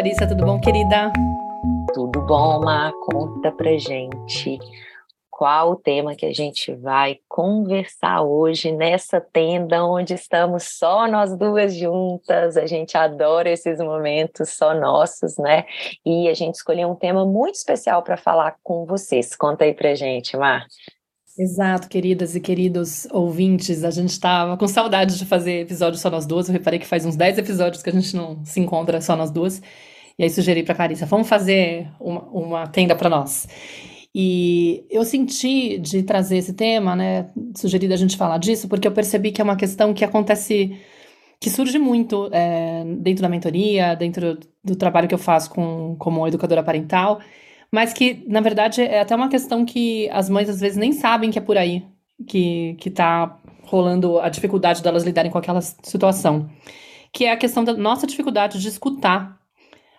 Clarissa, tudo bom, querida? Tudo bom, Má? Conta pra gente qual o tema que a gente vai conversar hoje nessa tenda onde estamos só nós duas juntas. A gente adora esses momentos só nossos, né? E a gente escolheu um tema muito especial para falar com vocês. Conta aí pra gente, Mar. Exato, queridas e queridos ouvintes, a gente estava com saudade de fazer episódios só nós duas. Eu reparei que faz uns 10 episódios que a gente não se encontra só nós duas. E aí sugeri para Clarissa, vamos fazer uma, uma tenda para nós. E eu senti de trazer esse tema, né, sugeri da gente falar disso, porque eu percebi que é uma questão que acontece, que surge muito é, dentro da mentoria, dentro do trabalho que eu faço com, como educadora parental, mas que, na verdade, é até uma questão que as mães às vezes nem sabem que é por aí que, que tá rolando a dificuldade delas lidarem com aquela situação. Que é a questão da nossa dificuldade de escutar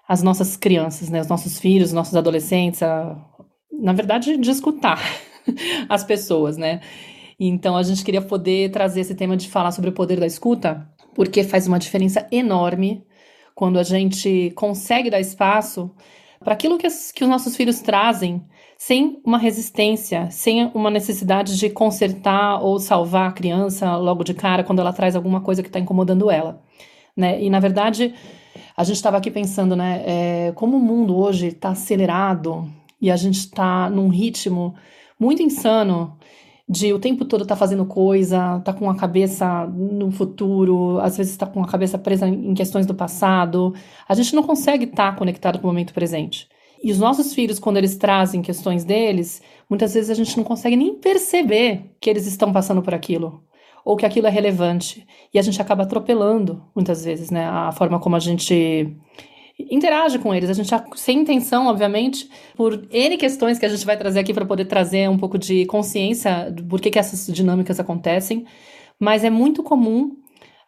as nossas crianças, né, os nossos filhos, os nossos adolescentes, a, na verdade, de escutar as pessoas, né? Então a gente queria poder trazer esse tema de falar sobre o poder da escuta, porque faz uma diferença enorme quando a gente consegue dar espaço para aquilo que, as, que os nossos filhos trazem, sem uma resistência, sem uma necessidade de consertar ou salvar a criança logo de cara quando ela traz alguma coisa que está incomodando ela. Né? E na verdade, a gente estava aqui pensando, né, é, como o mundo hoje está acelerado, e a gente está num ritmo muito insano de o tempo todo tá fazendo coisa, tá com a cabeça no futuro, às vezes está com a cabeça presa em questões do passado. A gente não consegue estar tá conectado com o momento presente. E os nossos filhos, quando eles trazem questões deles, muitas vezes a gente não consegue nem perceber que eles estão passando por aquilo ou que aquilo é relevante. E a gente acaba atropelando, muitas vezes, né, a forma como a gente interage com eles. A gente sem intenção, obviamente, por N questões que a gente vai trazer aqui para poder trazer um pouco de consciência do porquê que essas dinâmicas acontecem. Mas é muito comum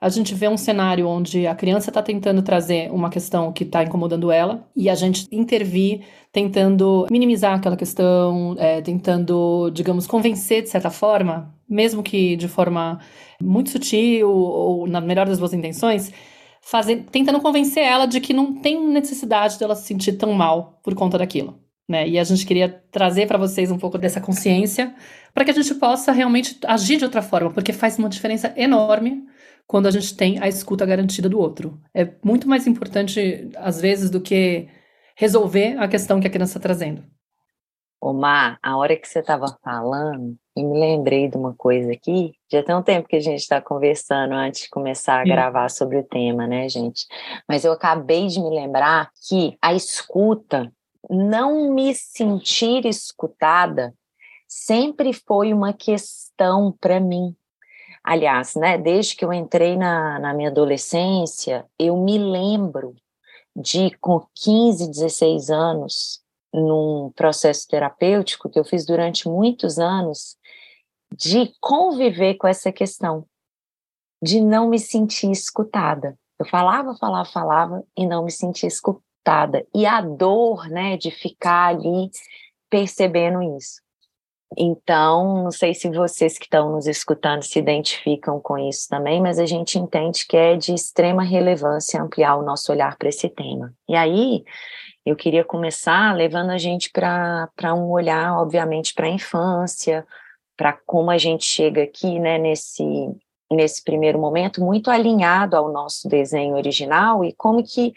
a gente ver um cenário onde a criança está tentando trazer uma questão que está incomodando ela e a gente intervir tentando minimizar aquela questão, é, tentando, digamos, convencer de certa forma, mesmo que de forma muito sutil ou na melhor das boas intenções, fazer, tentando convencer ela de que não tem necessidade dela se sentir tão mal por conta daquilo. Né? E a gente queria trazer para vocês um pouco dessa consciência para que a gente possa realmente agir de outra forma, porque faz uma diferença enorme quando a gente tem a escuta garantida do outro. É muito mais importante, às vezes, do que resolver a questão que a criança está trazendo. Omar, a hora que você estava falando, eu me lembrei de uma coisa aqui. Já tem um tempo que a gente está conversando antes de começar a Sim. gravar sobre o tema, né, gente? Mas eu acabei de me lembrar que a escuta, não me sentir escutada, sempre foi uma questão para mim. Aliás, né, desde que eu entrei na, na minha adolescência, eu me lembro de, com 15, 16 anos, num processo terapêutico que eu fiz durante muitos anos, de conviver com essa questão, de não me sentir escutada. Eu falava, falava, falava e não me sentia escutada. E a dor, né, de ficar ali percebendo isso. Então, não sei se vocês que estão nos escutando se identificam com isso também, mas a gente entende que é de extrema relevância ampliar o nosso olhar para esse tema. E aí, eu queria começar levando a gente para um olhar, obviamente, para a infância, para como a gente chega aqui, né, nesse, nesse primeiro momento, muito alinhado ao nosso desenho original e como que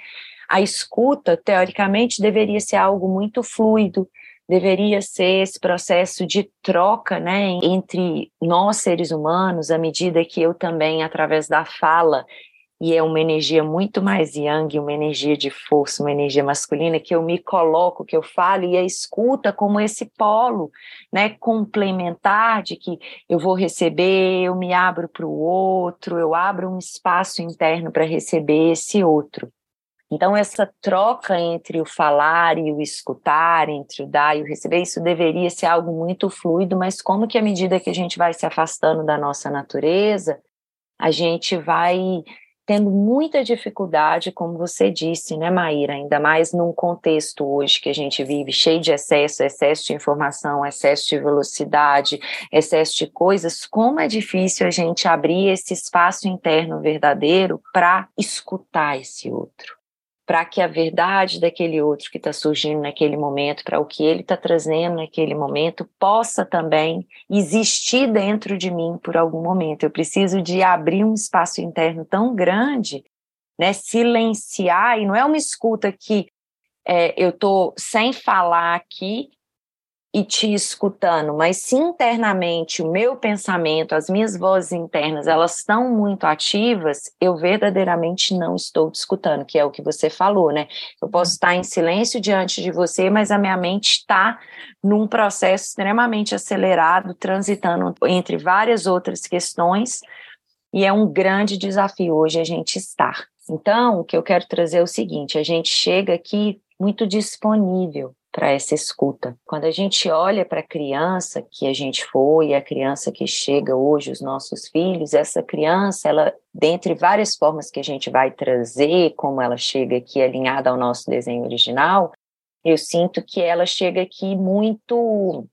a escuta, teoricamente, deveria ser algo muito fluido, deveria ser esse processo de troca, né, entre nós seres humanos, à medida que eu também, através da fala, e é uma energia muito mais yang, uma energia de força, uma energia masculina, que eu me coloco, que eu falo, e a escuta como esse polo né, complementar de que eu vou receber, eu me abro para o outro, eu abro um espaço interno para receber esse outro. Então, essa troca entre o falar e o escutar, entre o dar e o receber, isso deveria ser algo muito fluido, mas como que à medida que a gente vai se afastando da nossa natureza, a gente vai tendo muita dificuldade, como você disse, né, Maíra? Ainda mais num contexto hoje que a gente vive cheio de excesso, excesso de informação, excesso de velocidade, excesso de coisas, como é difícil a gente abrir esse espaço interno verdadeiro para escutar esse outro. Para que a verdade daquele outro que está surgindo naquele momento, para o que ele está trazendo naquele momento, possa também existir dentro de mim por algum momento. Eu preciso de abrir um espaço interno tão grande, né, silenciar, e não é uma escuta que é, eu estou sem falar aqui, e te escutando, mas se internamente o meu pensamento, as minhas vozes internas, elas estão muito ativas, eu verdadeiramente não estou te escutando, que é o que você falou, né? Eu posso estar em silêncio diante de você, mas a minha mente está num processo extremamente acelerado, transitando entre várias outras questões, e é um grande desafio hoje a gente estar. Então, o que eu quero trazer é o seguinte: a gente chega aqui muito disponível para essa escuta. Quando a gente olha para a criança que a gente foi, a criança que chega hoje, os nossos filhos, essa criança, ela, dentre várias formas que a gente vai trazer, como ela chega aqui alinhada ao nosso desenho original, eu sinto que ela chega aqui muito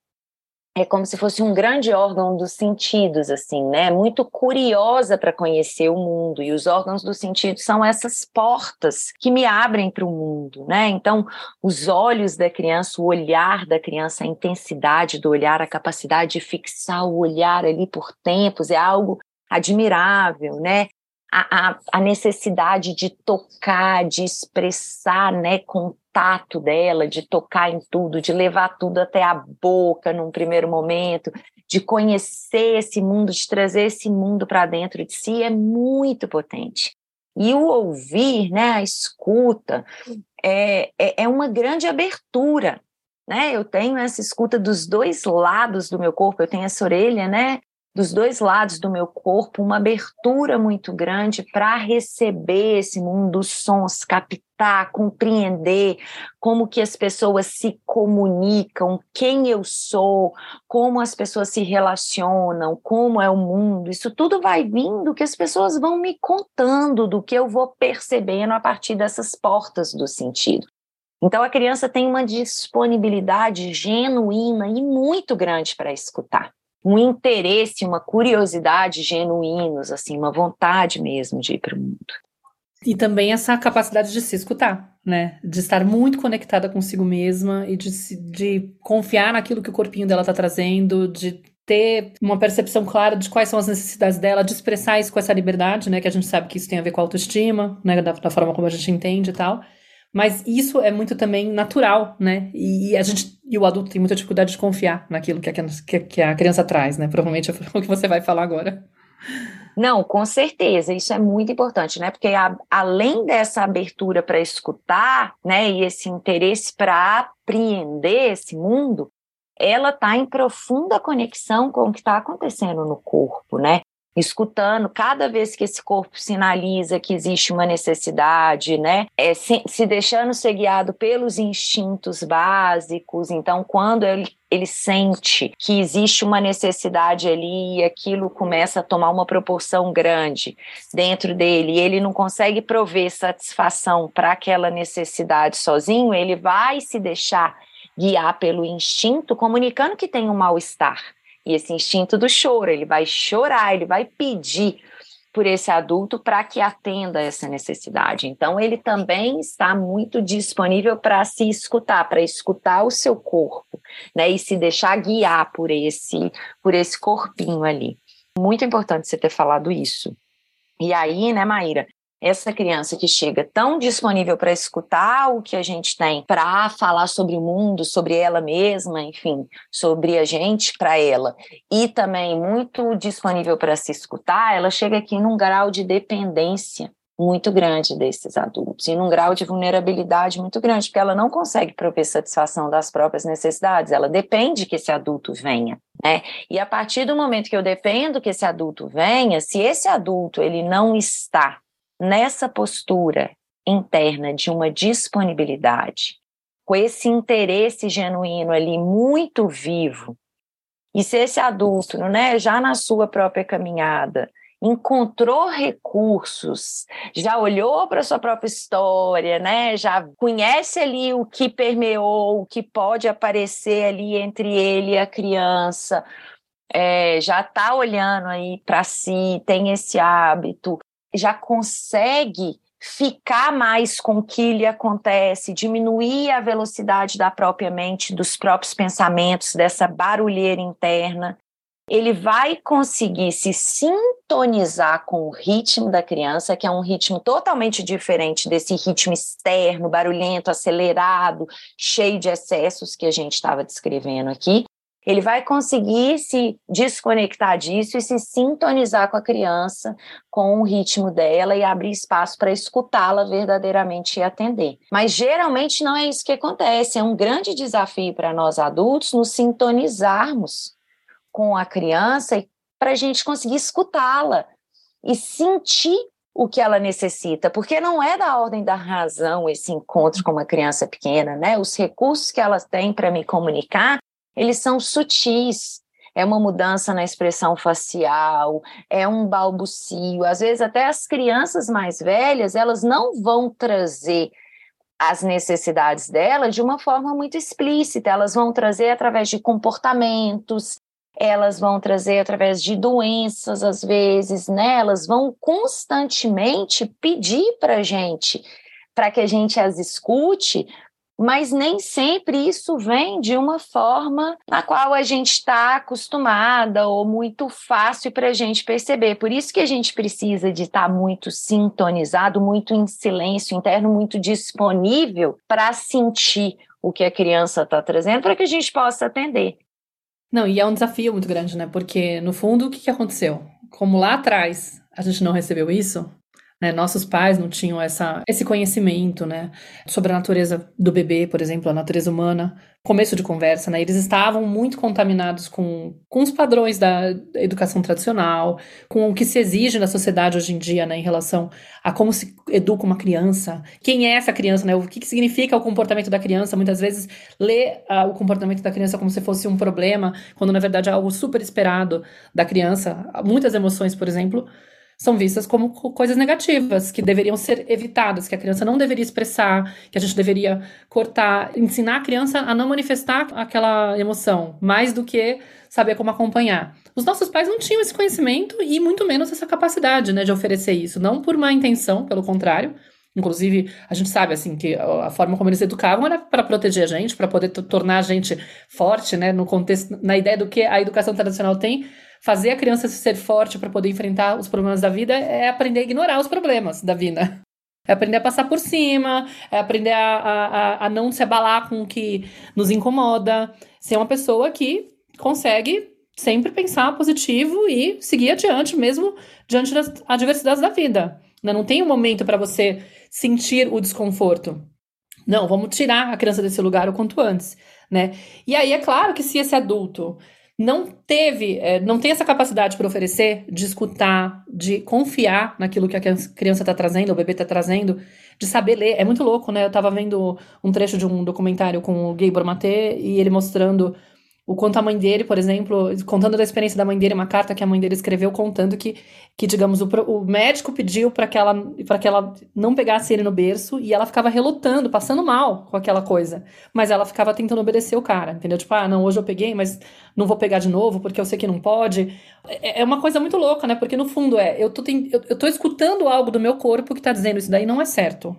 é como se fosse um grande órgão dos sentidos, assim, né? Muito curiosa para conhecer o mundo. E os órgãos dos sentidos são essas portas que me abrem para o mundo, né? Então, os olhos da criança, o olhar da criança, a intensidade do olhar, a capacidade de fixar o olhar ali por tempos é algo admirável, né? A, a, a necessidade de tocar, de expressar, né, com tato dela, de tocar em tudo, de levar tudo até a boca num primeiro momento, de conhecer esse mundo, de trazer esse mundo para dentro de si, é muito potente. E o ouvir, né, a escuta, é, é, é uma grande abertura. Né? Eu tenho essa escuta dos dois lados do meu corpo, eu tenho essa orelha, né? dos dois lados do meu corpo uma abertura muito grande para receber esse mundo dos sons, captar, compreender como que as pessoas se comunicam, quem eu sou, como as pessoas se relacionam, como é o mundo. Isso tudo vai vindo que as pessoas vão me contando do que eu vou percebendo a partir dessas portas do sentido. Então a criança tem uma disponibilidade genuína e muito grande para escutar um interesse, uma curiosidade genuínos, assim, uma vontade mesmo de ir para o mundo. E também essa capacidade de se escutar, né? De estar muito conectada consigo mesma e de, de confiar naquilo que o corpinho dela está trazendo, de ter uma percepção clara de quais são as necessidades dela, de expressar isso com essa liberdade, né? Que a gente sabe que isso tem a ver com a autoestima, né? Da, da forma como a gente entende e tal. Mas isso é muito também natural, né? E a gente e o adulto tem muita dificuldade de confiar naquilo que a, que a criança traz, né? Provavelmente é o que você vai falar agora. Não, com certeza, isso é muito importante, né? Porque a, além dessa abertura para escutar, né, e esse interesse para apreender esse mundo, ela está em profunda conexão com o que está acontecendo no corpo, né? Escutando cada vez que esse corpo sinaliza que existe uma necessidade, né? É, se, se deixando ser guiado pelos instintos básicos. Então, quando ele, ele sente que existe uma necessidade ali e aquilo começa a tomar uma proporção grande dentro dele e ele não consegue prover satisfação para aquela necessidade sozinho, ele vai se deixar guiar pelo instinto, comunicando que tem um mal-estar. E esse instinto do choro, ele vai chorar, ele vai pedir por esse adulto para que atenda essa necessidade. Então, ele também está muito disponível para se escutar, para escutar o seu corpo, né, e se deixar guiar por esse, por esse corpinho ali. Muito importante você ter falado isso. E aí, né, Maíra, essa criança que chega tão disponível para escutar o que a gente tem, para falar sobre o mundo, sobre ela mesma, enfim, sobre a gente para ela, e também muito disponível para se escutar, ela chega aqui num grau de dependência muito grande desses adultos e num grau de vulnerabilidade muito grande, porque ela não consegue prover satisfação das próprias necessidades, ela depende que esse adulto venha, né? E a partir do momento que eu dependo que esse adulto venha, se esse adulto ele não está nessa postura interna de uma disponibilidade, com esse interesse genuíno ali muito vivo, e se esse adulto, né, já na sua própria caminhada, encontrou recursos, já olhou para a sua própria história, né? Já conhece ali o que permeou, o que pode aparecer ali entre ele e a criança, é, já está olhando aí para si, tem esse hábito, já consegue ficar mais com o que lhe acontece, diminuir a velocidade da própria mente, dos próprios pensamentos, dessa barulheira interna. Ele vai conseguir se sintonizar com o ritmo da criança, que é um ritmo totalmente diferente desse ritmo externo, barulhento, acelerado, cheio de excessos que a gente estava descrevendo aqui ele vai conseguir se desconectar disso e se sintonizar com a criança, com o ritmo dela e abrir espaço para escutá-la verdadeiramente e atender. Mas geralmente não é isso que acontece, é um grande desafio para nós adultos nos sintonizarmos com a criança e para a gente conseguir escutá-la e sentir o que ela necessita, porque não é da ordem da razão esse encontro com uma criança pequena, né? Os recursos que ela tem para me comunicar eles são sutis. É uma mudança na expressão facial, é um balbucio. Às vezes, até as crianças mais velhas, elas não vão trazer as necessidades dela de uma forma muito explícita, elas vão trazer através de comportamentos, elas vão trazer através de doenças, às vezes, né? Elas vão constantemente pedir para a gente, para que a gente as escute, mas nem sempre isso vem de uma forma na qual a gente está acostumada ou muito fácil para a gente perceber. Por isso que a gente precisa de estar tá muito sintonizado, muito em silêncio interno, muito disponível para sentir o que a criança está trazendo para que a gente possa atender. Não, e é um desafio muito grande, né? Porque, no fundo, o que, aconteceu? Como lá atrás a gente não recebeu isso, né? Nossos pais não tinham essa, esse conhecimento né? sobre a natureza do bebê, por exemplo, a natureza humana. Começo de conversa, né? Eles estavam muito contaminados com, com os padrões da educação tradicional, com o que se exige na sociedade hoje em dia, né? Em relação a como se educa uma criança, quem é essa criança, né? O que, que significa o comportamento da criança. Muitas vezes lê uh, o comportamento da criança como se fosse um problema, quando na verdade é algo super esperado da criança. Muitas emoções, por exemplo, são vistas como coisas negativas, que deveriam ser evitadas, que a criança não deveria expressar, que a gente deveria cortar, ensinar a criança a não manifestar aquela emoção, mais do que saber como acompanhar. Os nossos pais não tinham esse conhecimento e muito menos essa capacidade, né, de oferecer isso, não por má intenção, pelo contrário. Inclusive, a gente sabe assim que a forma como eles educavam era para proteger a gente, para poder tornar a gente forte, né, no contexto, na ideia do que a educação tradicional tem fazer a criança ser forte para poder enfrentar os problemas da vida é aprender a ignorar os problemas da vida. É aprender a passar por cima, é aprender a, a, a não se abalar com o que nos incomoda, ser uma pessoa que consegue sempre pensar positivo e seguir adiante, mesmo diante das adversidades da vida. Né? Não tem um momento para você sentir o desconforto. Não, vamos tirar a criança desse lugar o quanto antes, né? E aí é claro que se esse adulto não teve, é, não tem essa capacidade para oferecer, de escutar, de confiar naquilo que a criança está trazendo, o bebê está trazendo, de saber ler. É muito louco, né? Eu estava vendo um trecho de um documentário com o Gabor Maté e ele mostrando o quanto a mãe dele, por exemplo, contando da experiência da mãe dele, uma carta que a mãe dele escreveu contando que, que digamos, o, o médico pediu para que, ela, que ela não pegasse ele no berço e ela ficava relutando, passando mal com aquela coisa. Mas ela ficava tentando obedecer o cara, entendeu? Tipo, ah, não, hoje eu peguei, mas não vou pegar de novo porque eu sei que não pode. É, é uma coisa muito louca, né? Porque no fundo é, eu tô, eu, eu tô escutando algo do meu corpo que tá dizendo isso daí não é certo.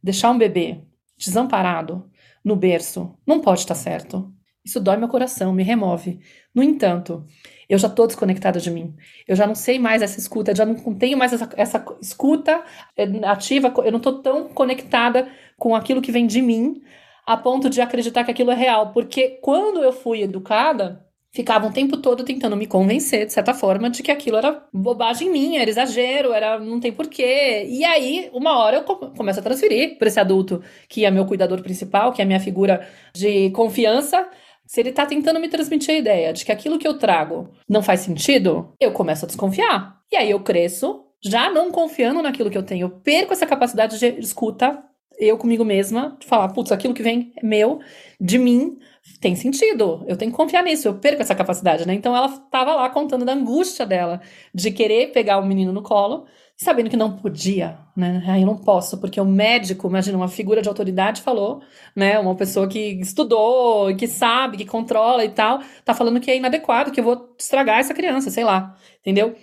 Deixar um bebê desamparado no berço não pode estar tá certo. Isso dói meu coração, me remove. No entanto, eu já estou desconectada de mim. Eu já não sei mais essa escuta, já não tenho mais essa, essa escuta eh, ativa, eu não estou tão conectada com aquilo que vem de mim a ponto de acreditar que aquilo é real. Porque quando eu fui educada, ficava o tempo todo tentando me convencer, de certa forma, de que aquilo era bobagem minha, era exagero, era não tem porquê. E aí, uma hora eu começo a transferir para esse adulto, que é meu cuidador principal, que é a minha figura de confiança se ele está tentando me transmitir a ideia de que aquilo que eu trago não faz sentido, eu começo a desconfiar. E aí eu cresço, já não confiando naquilo que eu tenho. Eu perco essa capacidade de escuta, eu comigo mesma, de falar, putz, aquilo que vem é meu, de mim, tem sentido. Eu tenho que confiar nisso. Eu perco essa capacidade, né? Então ela estava lá contando da angústia dela de querer pegar o menino no colo sabendo que não podia, né? Aí eu não posso, porque o médico, imagina, uma figura de autoridade falou, né? Uma pessoa que estudou, que sabe, que controla e tal, tá falando que é inadequado, que eu vou estragar essa criança, sei lá, entendeu?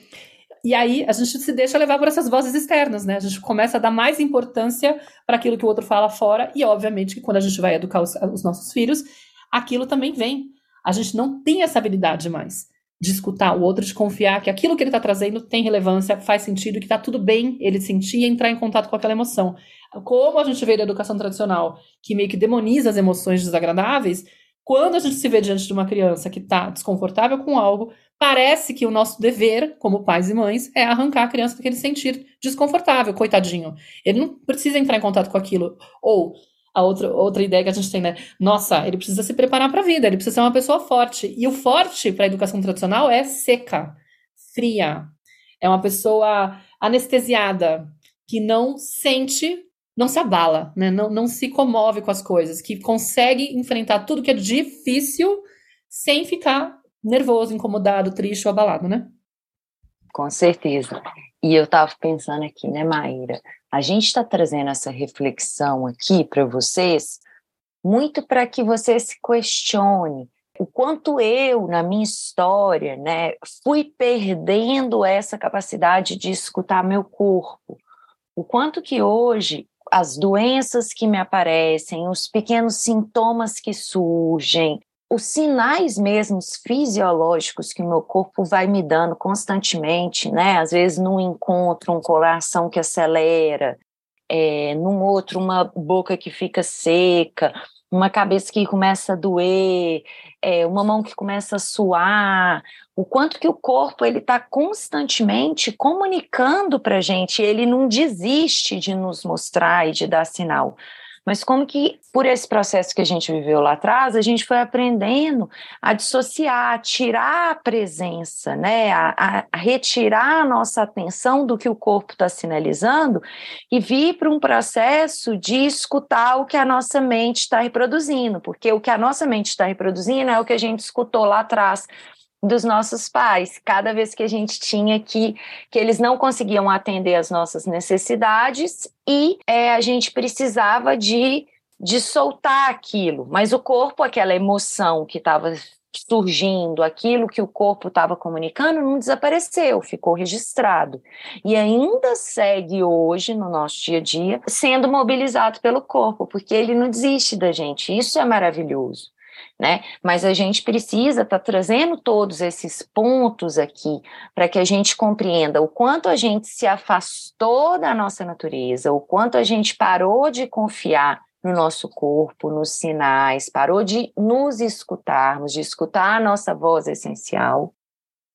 E aí a gente se deixa levar por essas vozes externas, né? A gente começa a dar mais importância para aquilo que o outro fala fora, e obviamente que quando a gente vai educar os, os nossos filhos, aquilo também vem. A gente não tem essa habilidade mais de escutar o outro, de confiar que aquilo que ele está trazendo tem relevância, faz sentido, que está tudo bem ele sentir e entrar em contato com aquela emoção. Como a gente vê da educação tradicional, que meio que demoniza as emoções desagradáveis, quando a gente se vê diante de uma criança que está desconfortável com algo, parece que o nosso dever, como pais e mães, é arrancar a criança daquele sentir desconfortável, coitadinho. Ele não precisa entrar em contato com aquilo. Ou a outra, outra ideia que a gente tem, né? Nossa, ele precisa se preparar para a vida, ele precisa ser uma pessoa forte. E o forte para a educação tradicional é seca, fria. É uma pessoa anestesiada, que não sente não se abala, né? não, não se comove com as coisas, que consegue enfrentar tudo que é difícil sem ficar nervoso, incomodado, triste ou abalado, né? Com certeza. E eu estava pensando aqui, né, Maíra? A gente está trazendo essa reflexão aqui para vocês, muito para que você se questione o quanto eu, na minha história, né, fui perdendo essa capacidade de escutar meu corpo. O quanto que hoje as doenças que me aparecem, os pequenos sintomas que surgem, os sinais mesmos fisiológicos que o meu corpo vai me dando constantemente, né? Às vezes num encontro, um coração que acelera, é, num outro, uma boca que fica seca, uma cabeça que começa a doer, é, uma mão que começa a suar, o quanto que o corpo ele está constantemente comunicando para a gente, ele não desiste de nos mostrar e de dar sinal. Mas como que, por esse processo que a gente viveu lá atrás, a gente foi aprendendo a dissociar, a tirar a presença, né? a, a retirar a nossa atenção do que o corpo está sinalizando e vir para um processo de escutar o que a nossa mente está reproduzindo, porque o que a nossa mente está reproduzindo é o que a gente escutou lá atrás dos nossos pais. Cada vez que a gente tinha que, que eles não conseguiam atender as nossas necessidades e é, a gente precisava de, de soltar aquilo. Mas o corpo, aquela emoção que estava surgindo, aquilo que o corpo estava comunicando, não desapareceu, ficou registrado. E ainda segue hoje, no nosso dia a dia, sendo mobilizado pelo corpo, porque ele não desiste da gente. Isso é maravilhoso né? Mas a gente precisa estar tá trazendo todos esses pontos aqui para que a gente compreenda o quanto a gente se afastou da nossa natureza, o quanto a gente parou de confiar no nosso corpo, nos sinais, parou de nos escutarmos, de escutar a nossa voz essencial,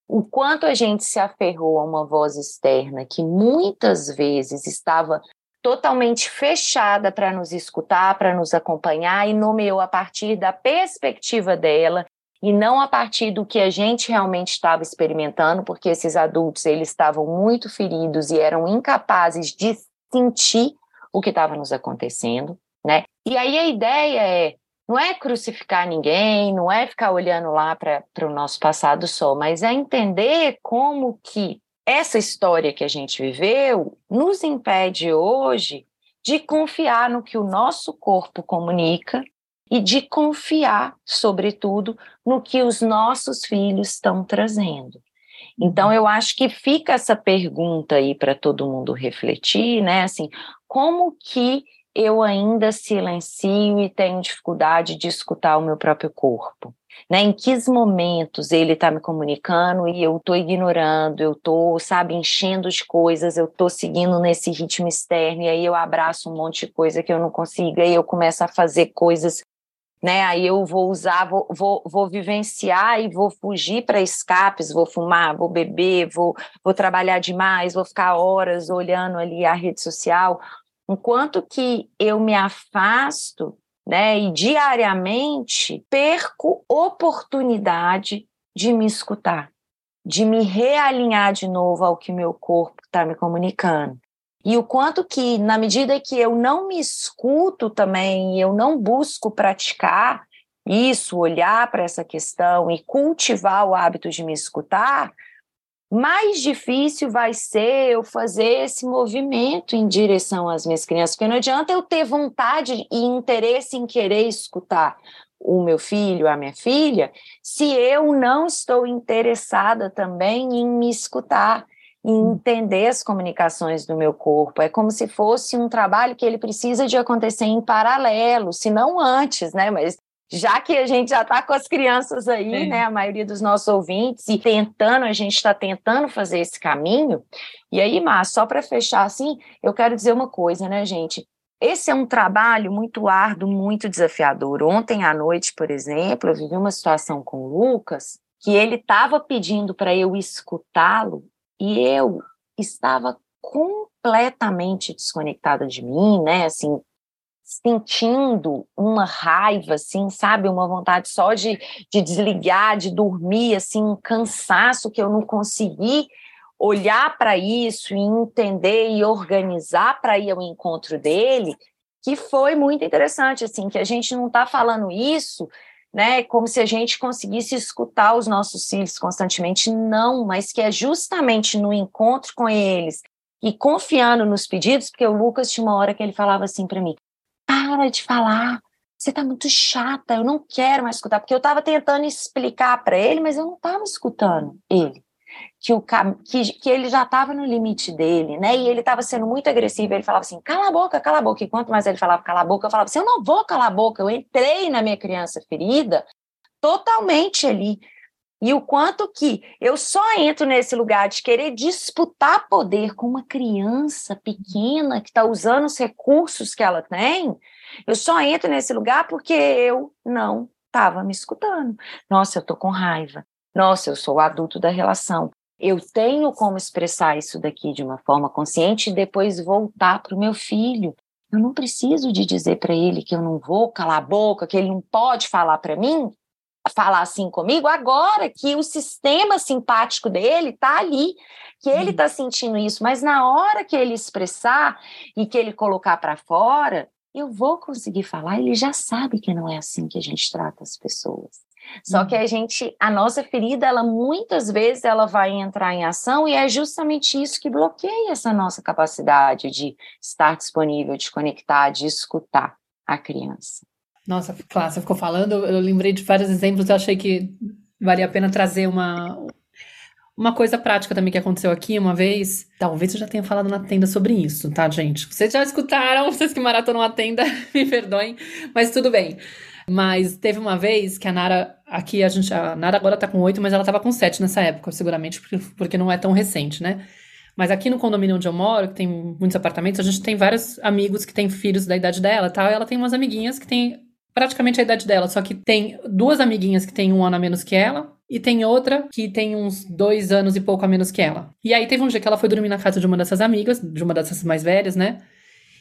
o quanto a gente se aferrou a uma voz externa que muitas vezes estava totalmente fechada para nos escutar, para nos acompanhar e nomeou a partir da perspectiva dela e não a partir do que a gente realmente estava experimentando, porque esses adultos eles estavam muito feridos e eram incapazes de sentir o que estava nos acontecendo, né? E aí a ideia é não é crucificar ninguém, não é ficar olhando lá para o nosso passado só, mas é entender como que essa história que a gente viveu nos impede hoje de confiar no que o nosso corpo comunica e de confiar, sobretudo, no que os nossos filhos estão trazendo. Então, eu acho que fica essa pergunta aí para todo mundo refletir, né? Assim, como que eu ainda silencio e tenho dificuldade de escutar o meu próprio corpo? né? Em que momentos ele está me comunicando e eu estou ignorando, eu estou, sabe, enchendo de coisas, eu estou seguindo nesse ritmo externo, e aí eu abraço um monte de coisa que eu não consigo, aí eu começo a fazer coisas, né? Aí eu vou usar, vou, vou, vou vivenciar e vou fugir para escapes, vou fumar, vou beber, vou, vou trabalhar demais, vou ficar horas olhando ali a rede social. Enquanto que eu me afasto né? E diariamente perco oportunidade de me escutar, de me realinhar de novo ao que meu corpo está me comunicando. E o quanto que, na medida que eu não me escuto também, eu não busco praticar isso, olhar para essa questão e cultivar o hábito de me escutar, mais difícil vai ser eu fazer esse movimento em direção às minhas crianças, porque não adianta eu ter vontade e interesse em querer escutar o meu filho, a minha filha, se eu não estou interessada também em me escutar. e hum. entender as comunicações do meu corpo. É como se fosse um trabalho que ele precisa de acontecer em paralelo, se não antes, né? Mas já que a gente já está com as crianças aí, é. né, a maioria dos nossos ouvintes, e tentando, a gente está tentando fazer esse caminho. E aí, Márcio, só para fechar assim, eu quero dizer uma coisa, né, gente? Esse é um trabalho muito árduo, muito desafiador. Ontem à noite, por exemplo, eu vivi uma situação com o Lucas que ele estava pedindo para eu escutá-lo e eu estava completamente desconectada de mim, né? Assim, sentindo uma raiva, assim, sabe? Uma vontade só de, de desligar, de dormir, assim, um cansaço que eu não consegui olhar para isso e entender e organizar para ir ao encontro dele, que foi muito interessante, assim, que a gente não está falando isso, né, como se a gente conseguisse escutar os nossos filhos constantemente, não, mas que é justamente no encontro com eles e confiando nos pedidos, porque o Lucas tinha uma hora que ele falava assim para mim: para de falar, você está muito chata, eu não quero mais escutar, porque eu estava tentando explicar para ele, mas eu não estava escutando ele. Que, o, que, que ele já estava no limite dele, né? E ele estava sendo muito agressivo. Ele falava assim: cala a boca, cala a boca. E quanto mais ele falava cala a boca, eu falava assim: eu não vou calar a boca. Eu entrei na minha criança ferida totalmente ali. E o quanto que eu só entro nesse lugar de querer disputar poder com uma criança pequena que está usando os recursos que ela tem, eu só entro nesse lugar porque eu não estava me escutando. Nossa, eu tô com raiva. Nossa, eu sou o adulto da relação. Eu tenho como expressar isso daqui de uma forma consciente e depois voltar para o meu filho. Eu não preciso de dizer para ele que eu não vou calar a boca, que ele não pode falar para mim, falar assim comigo, agora que o sistema simpático dele está ali, que ele está sentindo isso, mas na hora que ele expressar e que ele colocar para fora, eu vou conseguir falar, ele já sabe que não é assim que a gente trata as pessoas. Só que uhum. a gente, a nossa ferida, ela muitas vezes ela vai entrar em ação e é justamente isso que bloqueia essa nossa capacidade de estar disponível, de conectar, de escutar a criança. Nossa, claro, você ficou falando, eu lembrei de vários exemplos, eu achei que valia a pena trazer uma, uma coisa prática também que aconteceu aqui uma vez. Talvez eu já tenha falado na tenda sobre isso, tá, gente? Vocês já escutaram, vocês que maratonam a tenda, me perdoem, mas tudo bem. Mas teve uma vez que a Nara, aqui a gente, a Nara agora tá com oito, mas ela tava com sete nessa época, seguramente, porque, porque não é tão recente, né? Mas aqui no condomínio onde eu moro, que tem muitos apartamentos, a gente tem vários amigos que têm filhos da idade dela, tal, e ela tem umas amiguinhas que têm praticamente a idade dela, só que tem duas amiguinhas que têm um ano a menos que ela, e tem outra que tem uns dois anos e pouco a menos que ela. E aí teve um dia que ela foi dormir na casa de uma dessas amigas, de uma dessas mais velhas, né?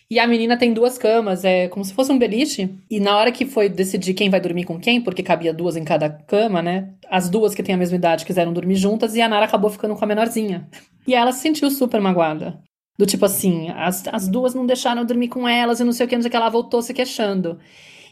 E a menina tem duas camas, é como se fosse um beliche. E na hora que foi decidir quem vai dormir com quem, porque cabia duas em cada cama, né? As duas que têm a mesma idade quiseram dormir juntas e a Nara acabou ficando com a menorzinha. E ela se sentiu super magoada. Do tipo assim, as, as duas não deixaram eu dormir com elas e não sei o que, não sei o que, ela voltou se queixando.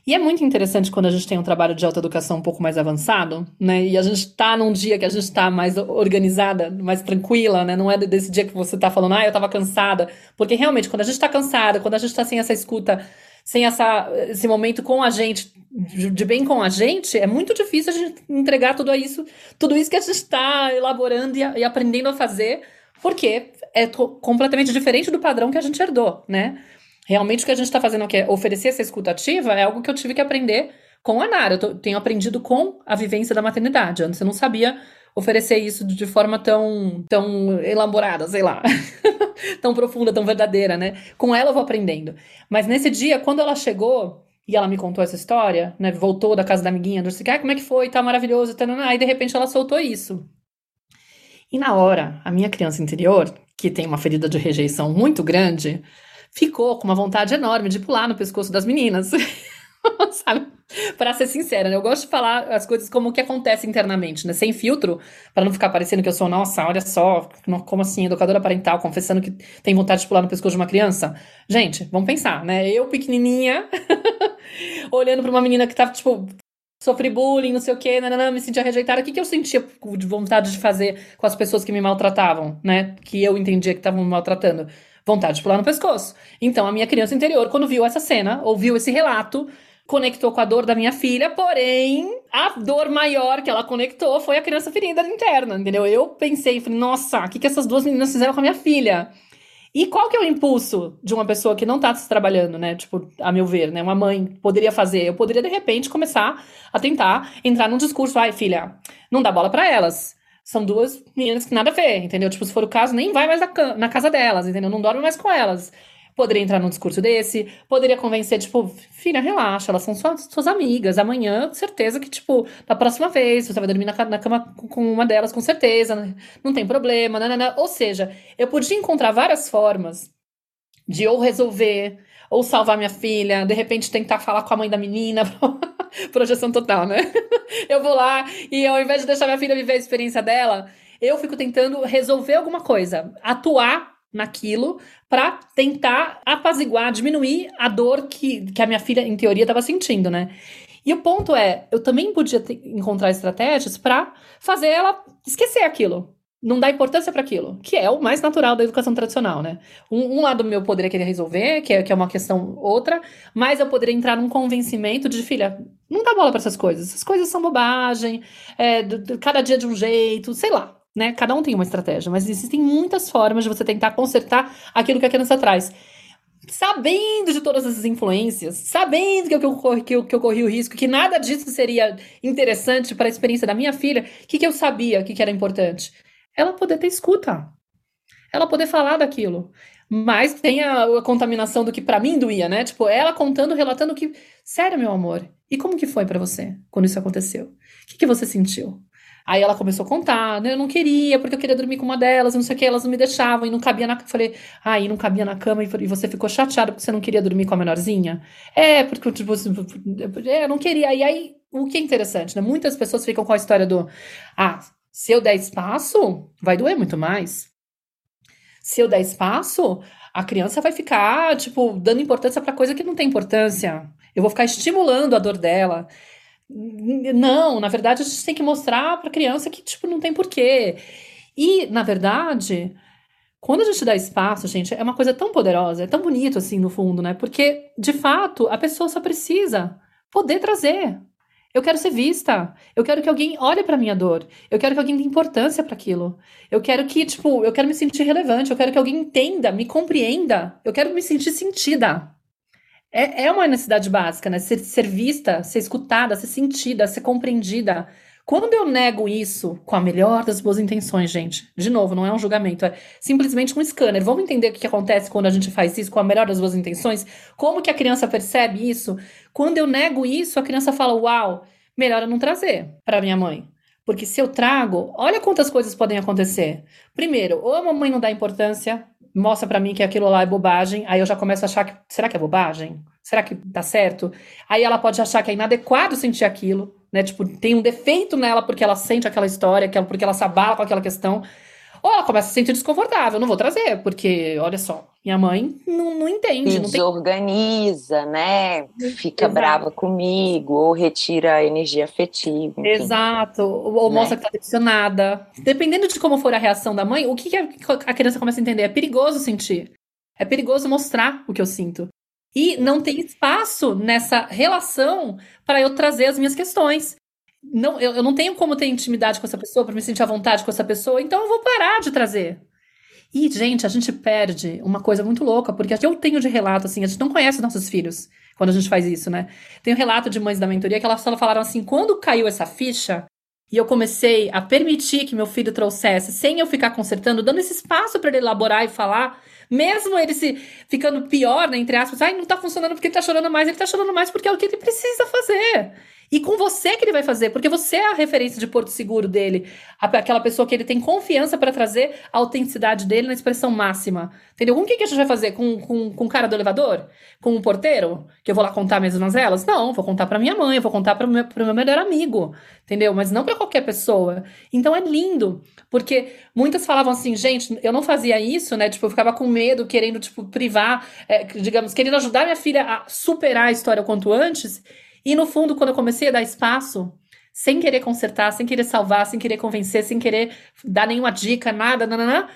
E é muito interessante quando a gente tem um trabalho de autoeducação um pouco mais avançado, né? E a gente tá num dia que a gente tá mais organizada, mais tranquila, né? Não é desse dia que você tá falando, ah, eu tava cansada. Porque realmente, quando a gente tá cansada, quando a gente tá sem essa escuta, sem essa, esse momento com a gente, de bem com a gente, é muito difícil a gente entregar tudo isso, tudo isso que a gente está elaborando e, e, aprendendo a fazer, porque é completamente diferente do padrão que a gente herdou, né? Realmente o que a gente está fazendo aqui é oferecer essa escutativa é algo que eu tive que aprender com a Nara. Eu tô, tenho aprendido com a vivência da maternidade. Antes eu não sabia oferecer isso de forma tão, tão elaborada, sei lá, tão profunda, tão verdadeira, né? Com ela eu vou aprendendo. Mas nesse dia, quando ela chegou e ela me contou essa história, né? Voltou da casa da amiguinha, disse, ah, como é que foi? Tá maravilhoso, tá, aí de repente ela soltou isso. E na hora, a minha criança interior, que tem uma ferida de rejeição muito grande, ficou com uma vontade enorme de pular no pescoço das meninas. Sabe? Para ser sincera, né? Eu gosto de falar as coisas como que acontece internamente, né? Sem filtro, para não ficar parecendo que eu sou, nossa, olha só, como assim, educadora parental, confessando que tem vontade de pular no pescoço de uma criança. Gente, vamos pensar, né? Eu, pequenininha, olhando para uma menina que tava, tipo, sofri bullying, não sei o quê, nanana, me sentia rejeitada. O que, que eu sentia de vontade de fazer com as pessoas que me maltratavam, né? Que eu entendia que estavam me maltratando vontade de pular no pescoço. Então, a minha criança interior, quando viu essa cena, ouviu esse relato, conectou com a dor da minha filha, porém, a dor maior que ela conectou foi a criança ferida interna, entendeu? Eu pensei, falei, nossa, o que, que essas duas meninas fizeram com a minha filha? E qual que é o impulso de uma pessoa que não tá se trabalhando, né? Tipo, a meu ver, né? Uma mãe poderia fazer. Eu poderia, de repente, começar a tentar entrar num discurso. Ai, filha, não dá bola para elas. São duas meninas que nada a ver, entendeu? Tipo, se for o caso, nem vai mais na, casa delas, entendeu? Não dorme mais com elas. Poderia entrar num discurso desse, poderia convencer, tipo, filha, relaxa, elas são suas, suas amigas. Amanhã, certeza que, tipo, da próxima vez, você vai dormir na, na cama com uma delas, com certeza, né? não tem problema, nanana. Ou seja, eu podia encontrar várias formas de ou resolver, ou salvar minha filha, de repente tentar falar com a mãe da menina. Projeção total, né? eu vou lá e ao invés de deixar minha filha viver a experiência dela, eu fico tentando resolver alguma coisa, atuar naquilo para tentar apaziguar, diminuir a dor que, que a minha filha, em teoria, estava sentindo, né? E o ponto é, eu também podia ter, encontrar estratégias para fazer ela esquecer aquilo, não dar importância para aquilo, que é o mais natural da educação tradicional, né? Um, um, lado meu poderia querer resolver, que é, que é uma questão outra, mas eu poderia entrar num convencimento de, filha, não dá bola para essas coisas, essas coisas são bobagem, é, cada dia de um jeito, sei lá né? Cada um tem uma estratégia, mas existem muitas formas de você tentar consertar aquilo que a criança traz. Sabendo de todas essas influências, sabendo que eu, que eu, que eu, que corri o risco, que nada disso seria interessante para a experiência da minha filha, o que, que eu sabia que, que era importante? Ela poder ter escuta. Ela poder falar daquilo. Mas tem a, a contaminação do que para mim doía, né? Tipo, ela contando, relatando que. Sério, meu amor, e como que foi para você quando isso aconteceu? O que, que você sentiu? Aí ela começou a contar, né? Eu não queria, porque eu queria dormir com uma delas, não sei o que, elas não me deixavam e não cabia na. Falei, aí ah, não cabia na cama e você ficou chateada porque você não queria dormir com a menorzinha? É, porque tipo, é, eu não queria. E aí, o que é interessante, né? Muitas pessoas ficam com a história do ah, se eu der espaço, vai doer muito mais. Se eu der espaço, a criança vai ficar, tipo, dando importância para coisa que não tem importância. Eu vou ficar estimulando a dor dela. Não, na verdade a gente tem que mostrar para a criança que tipo não tem porquê. E, na verdade, quando a gente dá espaço, gente, é uma coisa tão poderosa, é tão bonito assim no fundo, né? Porque de fato, a pessoa só precisa poder trazer. Eu quero ser vista. Eu quero que alguém olhe para minha dor. Eu quero que alguém dê importância para aquilo. Eu quero que, tipo, eu quero me sentir relevante. Eu quero que alguém entenda, me compreenda. Eu quero me sentir sentida. É, é uma necessidade básica, né? Ser, ser vista, ser escutada, ser sentida, ser compreendida. Quando eu nego isso com a melhor das boas intenções, gente, de novo, não é um julgamento, é simplesmente um scanner. Vamos entender o que acontece quando a gente faz isso com a melhor das boas intenções? Como que a criança percebe isso? Quando eu nego isso, a criança fala: Uau, melhor eu não trazer para minha mãe. Porque se eu trago, olha quantas coisas podem acontecer. Primeiro, ou a mamãe não dá importância, mostra para mim que aquilo lá é bobagem, aí eu já começo a achar que será que é bobagem? Será que tá certo? Aí ela pode achar que é inadequado sentir aquilo, né? Tipo, tem um defeito nela porque ela sente aquela história, porque ela se abala com aquela questão. Ou ela começa a se sentir desconfortável, não vou trazer, porque, olha só, minha mãe não, não entende. Não desorganiza, tem... né? Fica Exato. brava comigo, ou retira a energia afetiva. Enfim. Exato, ou né? mostra que tá decepcionada. Dependendo de como for a reação da mãe, o que, que a criança começa a entender? É perigoso sentir. É perigoso mostrar o que eu sinto. E não tem espaço nessa relação para eu trazer as minhas questões não, eu, eu não tenho como ter intimidade com essa pessoa, para me sentir à vontade com essa pessoa, então eu vou parar de trazer. E, gente, a gente perde uma coisa muito louca, porque eu tenho de relato, assim, a gente não conhece nossos filhos quando a gente faz isso, né? Tem um relato de mães da mentoria que elas falaram assim: quando caiu essa ficha, e eu comecei a permitir que meu filho trouxesse, sem eu ficar consertando, dando esse espaço para ele elaborar e falar, mesmo ele se ficando pior, né, entre aspas, ai, não tá funcionando porque ele tá chorando mais, ele tá chorando mais porque é o que ele precisa fazer. E com você que ele vai fazer, porque você é a referência de porto seguro dele, aquela pessoa que ele tem confiança para trazer a autenticidade dele na expressão máxima. Entendeu? Com o que, que a gente vai fazer? Com, com, com o cara do elevador? Com o porteiro? Que eu vou lá contar mesmo nas elas? Não, vou contar para minha mãe, vou contar para o meu, meu melhor amigo. Entendeu? Mas não para qualquer pessoa. Então é lindo, porque muitas falavam assim, gente, eu não fazia isso, né? Tipo, eu ficava com medo, querendo, tipo, privar, é, digamos, querendo ajudar minha filha a superar a história o quanto antes. E no fundo, quando eu comecei a dar espaço, sem querer consertar, sem querer salvar, sem querer convencer, sem querer dar nenhuma dica, nada, nananã,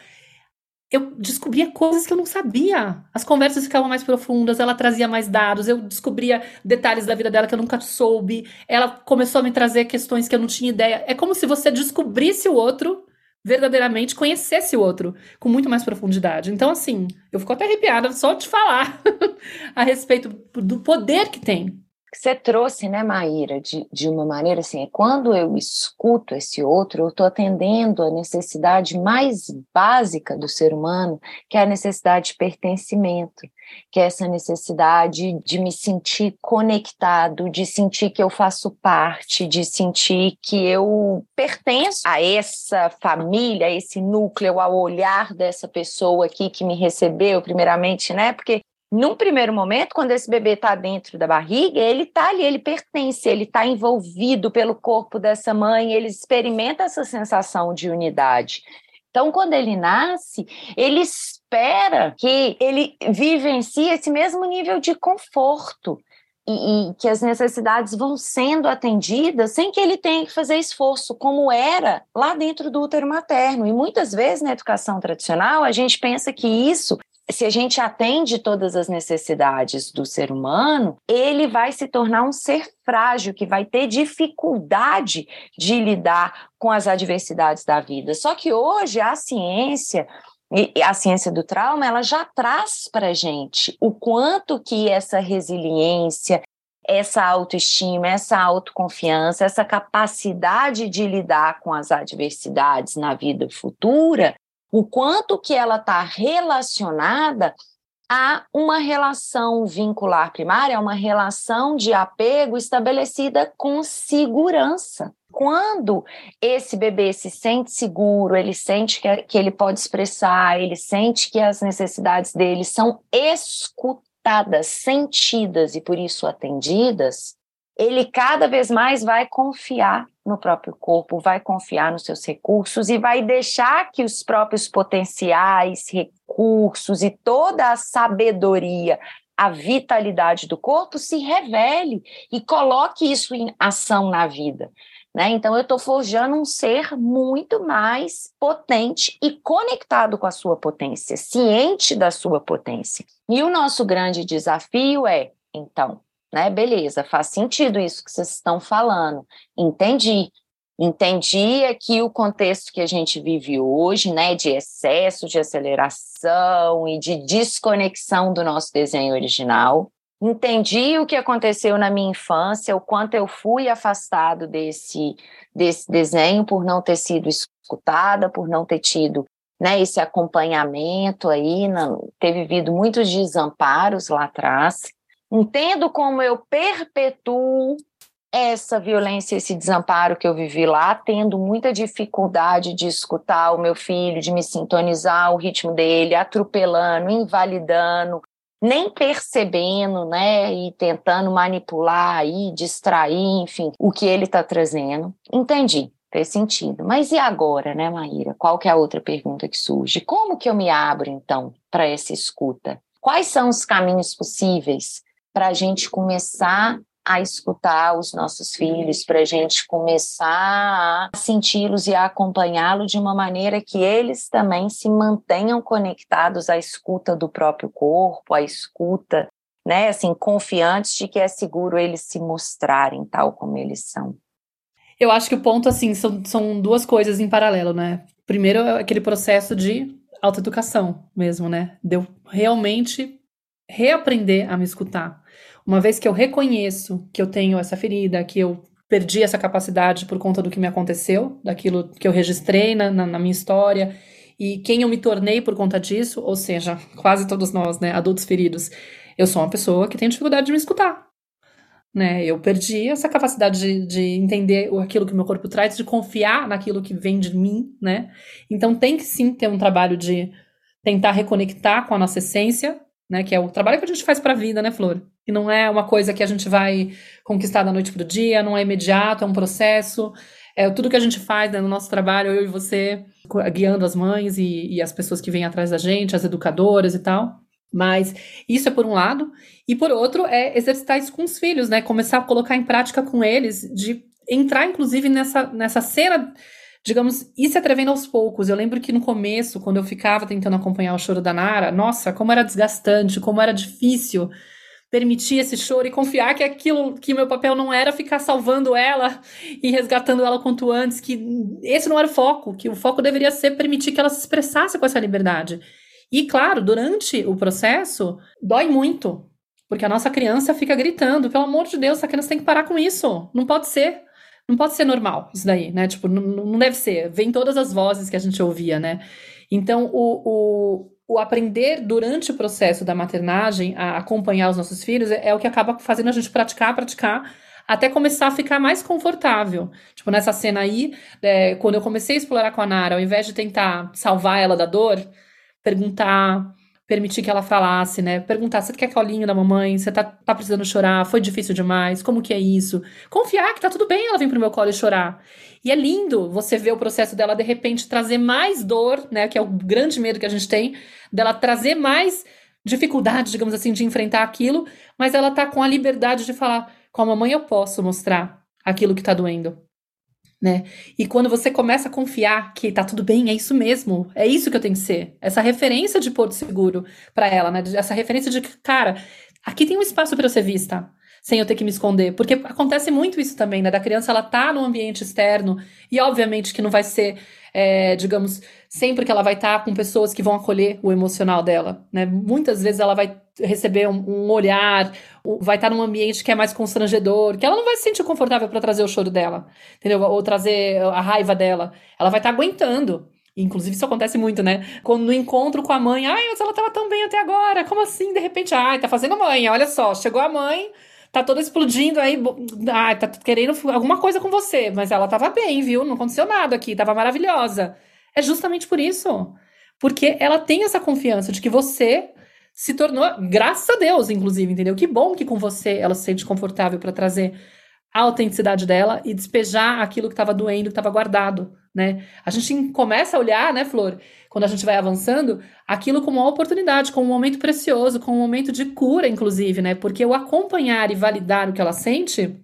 eu descobria coisas que eu não sabia. As conversas ficavam mais profundas, ela trazia mais dados, eu descobria detalhes da vida dela que eu nunca soube. Ela começou a me trazer questões que eu não tinha ideia. É como se você descobrisse o outro verdadeiramente, conhecesse o outro com muito mais profundidade. Então, assim, eu fico até arrepiada só de falar a respeito do poder que tem você trouxe, né, Maíra, de, de uma maneira assim, é quando eu escuto esse outro, eu estou atendendo a necessidade mais básica do ser humano, que é a necessidade de pertencimento, que é essa necessidade de me sentir conectado, de sentir que eu faço parte, de sentir que eu pertenço a essa família, a esse núcleo, ao olhar dessa pessoa aqui que me recebeu, primeiramente, né? Porque num primeiro momento, quando esse bebê está dentro da barriga, ele está ali, ele pertence, ele está envolvido pelo corpo dessa mãe, ele experimenta essa sensação de unidade. Então, quando ele nasce, ele espera que ele vivencie esse mesmo nível de conforto e, e, que as necessidades vão sendo atendidas sem que ele tenha que fazer esforço, como era lá dentro do útero materno. E muitas vezes na educação tradicional, a gente pensa que isso se a gente atende todas as necessidades do ser humano, ele vai se tornar um ser frágil, que vai ter dificuldade de lidar com as adversidades da vida. Só que hoje a ciência e a ciência do trauma ela já traz para gente o quanto que essa resiliência, essa autoestima, essa autoconfiança, essa capacidade de lidar com as adversidades na vida futura o quanto que ela está relacionada a uma relação vincular primária, uma relação de apego estabelecida com segurança. Quando esse bebê se sente seguro, ele sente que, que ele pode expressar, ele sente que as necessidades dele são escutadas, sentidas e por isso atendidas, ele cada vez mais vai confiar no próprio corpo, vai confiar nos seus recursos e vai deixar que os próprios potenciais, recursos e toda a sabedoria, a vitalidade do corpo se revele e coloque isso em ação na vida. Né? Então, eu estou forjando um ser muito mais potente e conectado com a sua potência, ciente da sua potência. E o nosso grande desafio é, então, né? Beleza, faz sentido isso que vocês estão falando. Entendi. Entendi aqui o contexto que a gente vive hoje, né, de excesso de aceleração e de desconexão do nosso desenho original. Entendi o que aconteceu na minha infância, o quanto eu fui afastado desse, desse desenho por não ter sido escutada, por não ter tido né, esse acompanhamento aí, não, ter vivido muitos desamparos lá atrás. Entendo como eu perpetuo essa violência, esse desamparo que eu vivi lá, tendo muita dificuldade de escutar o meu filho, de me sintonizar o ritmo dele, atropelando, invalidando, nem percebendo, né, e tentando manipular e distrair, enfim, o que ele está trazendo. Entendi, fez sentido. Mas e agora, né, Maíra? Qual que é a outra pergunta que surge? Como que eu me abro, então, para essa escuta? Quais são os caminhos possíveis para a gente começar a escutar os nossos filhos, para a gente começar a senti-los e a acompanhá-los de uma maneira que eles também se mantenham conectados à escuta do próprio corpo, à escuta, né, assim, confiantes de que é seguro eles se mostrarem tal como eles são. Eu acho que o ponto, assim, são, são duas coisas em paralelo, né? Primeiro, é aquele processo de autoeducação mesmo, né? De eu realmente reaprender a me escutar. Uma vez que eu reconheço que eu tenho essa ferida, que eu perdi essa capacidade por conta do que me aconteceu, daquilo que eu registrei na, na, na minha história, e quem eu me tornei por conta disso, ou seja, quase todos nós, né, adultos feridos, eu sou uma pessoa que tem dificuldade de me escutar. Né? Eu perdi essa capacidade de, de entender aquilo que o meu corpo traz, de confiar naquilo que vem de mim, né? Então tem que sim ter um trabalho de tentar reconectar com a nossa essência, né? Que é o trabalho que a gente faz para a vida, né, Flor? E não é uma coisa que a gente vai conquistar da noite para o dia, não é imediato, é um processo. É tudo que a gente faz né, no nosso trabalho, eu e você, guiando as mães e, e as pessoas que vêm atrás da gente, as educadoras e tal. Mas isso é por um lado. E por outro, é exercitar isso com os filhos, né? Começar a colocar em prática com eles, de entrar, inclusive, nessa, nessa cena digamos, ir se atrevendo aos poucos. Eu lembro que no começo, quando eu ficava tentando acompanhar o choro da Nara, nossa, como era desgastante, como era difícil permitir esse choro e confiar que aquilo que meu papel não era ficar salvando ela e resgatando ela quanto antes, que esse não era o foco, que o foco deveria ser permitir que ela se expressasse com essa liberdade. E claro, durante o processo, dói muito, porque a nossa criança fica gritando, pelo amor de Deus, essa criança tem que parar com isso. Não pode ser. Não pode ser normal isso daí, né? Tipo, não, não deve ser. Vem todas as vozes que a gente ouvia, né? Então, o, o, o aprender durante o processo da maternagem a acompanhar os nossos filhos é, é, o que acaba fazendo a gente praticar, praticar, até começar a ficar mais confortável. Tipo, nessa cena aí, é, quando eu comecei a explorar com a Nara, ao invés de tentar salvar ela da dor, perguntar, permitir que ela falasse, né? Perguntar, você quer colinho da mamãe? Você tá, tá precisando chorar? Foi difícil demais? Como que é isso? Confiar que tá tudo bem ela vir pro meu colo e chorar. E é lindo você ver o processo dela, de repente, trazer mais dor, né? Que é o grande medo que a gente tem, dela trazer mais dificuldade, digamos assim, de enfrentar aquilo, mas ela tá com a liberdade de falar, com a mamãe eu posso mostrar aquilo que tá doendo né? E quando você começa a confiar que tá tudo bem, é isso mesmo, é isso que eu tenho que ser. Essa referência de porto seguro para ela, né? Essa referência de cara, aqui tem um espaço para eu ser vista, sem eu ter que me esconder, porque acontece muito isso também, né? Da criança ela tá no ambiente externo e obviamente que não vai ser é, digamos, sempre que ela vai estar tá com pessoas que vão acolher o emocional dela, né? Muitas vezes ela vai receber um, um olhar, vai estar num ambiente que é mais constrangedor, que ela não vai se sentir confortável para trazer o choro dela, entendeu? Ou trazer a raiva dela. Ela vai estar aguentando. Inclusive, isso acontece muito, né? Quando no encontro com a mãe, ai, mas ela tava tão bem até agora, como assim? De repente, ai, tá fazendo mãe, olha só, chegou a mãe, tá toda explodindo aí, ah, tá querendo alguma coisa com você, mas ela tava bem, viu? Não aconteceu nada aqui, tava maravilhosa. É justamente por isso. Porque ela tem essa confiança de que você se tornou, graças a Deus, inclusive, entendeu? Que bom que com você ela se sente confortável para trazer a autenticidade dela e despejar aquilo que estava doendo, que estava guardado, né? A gente começa a olhar, né, Flor, quando a gente vai avançando, aquilo como uma oportunidade, como um momento precioso, como um momento de cura, inclusive, né? Porque o acompanhar e validar o que ela sente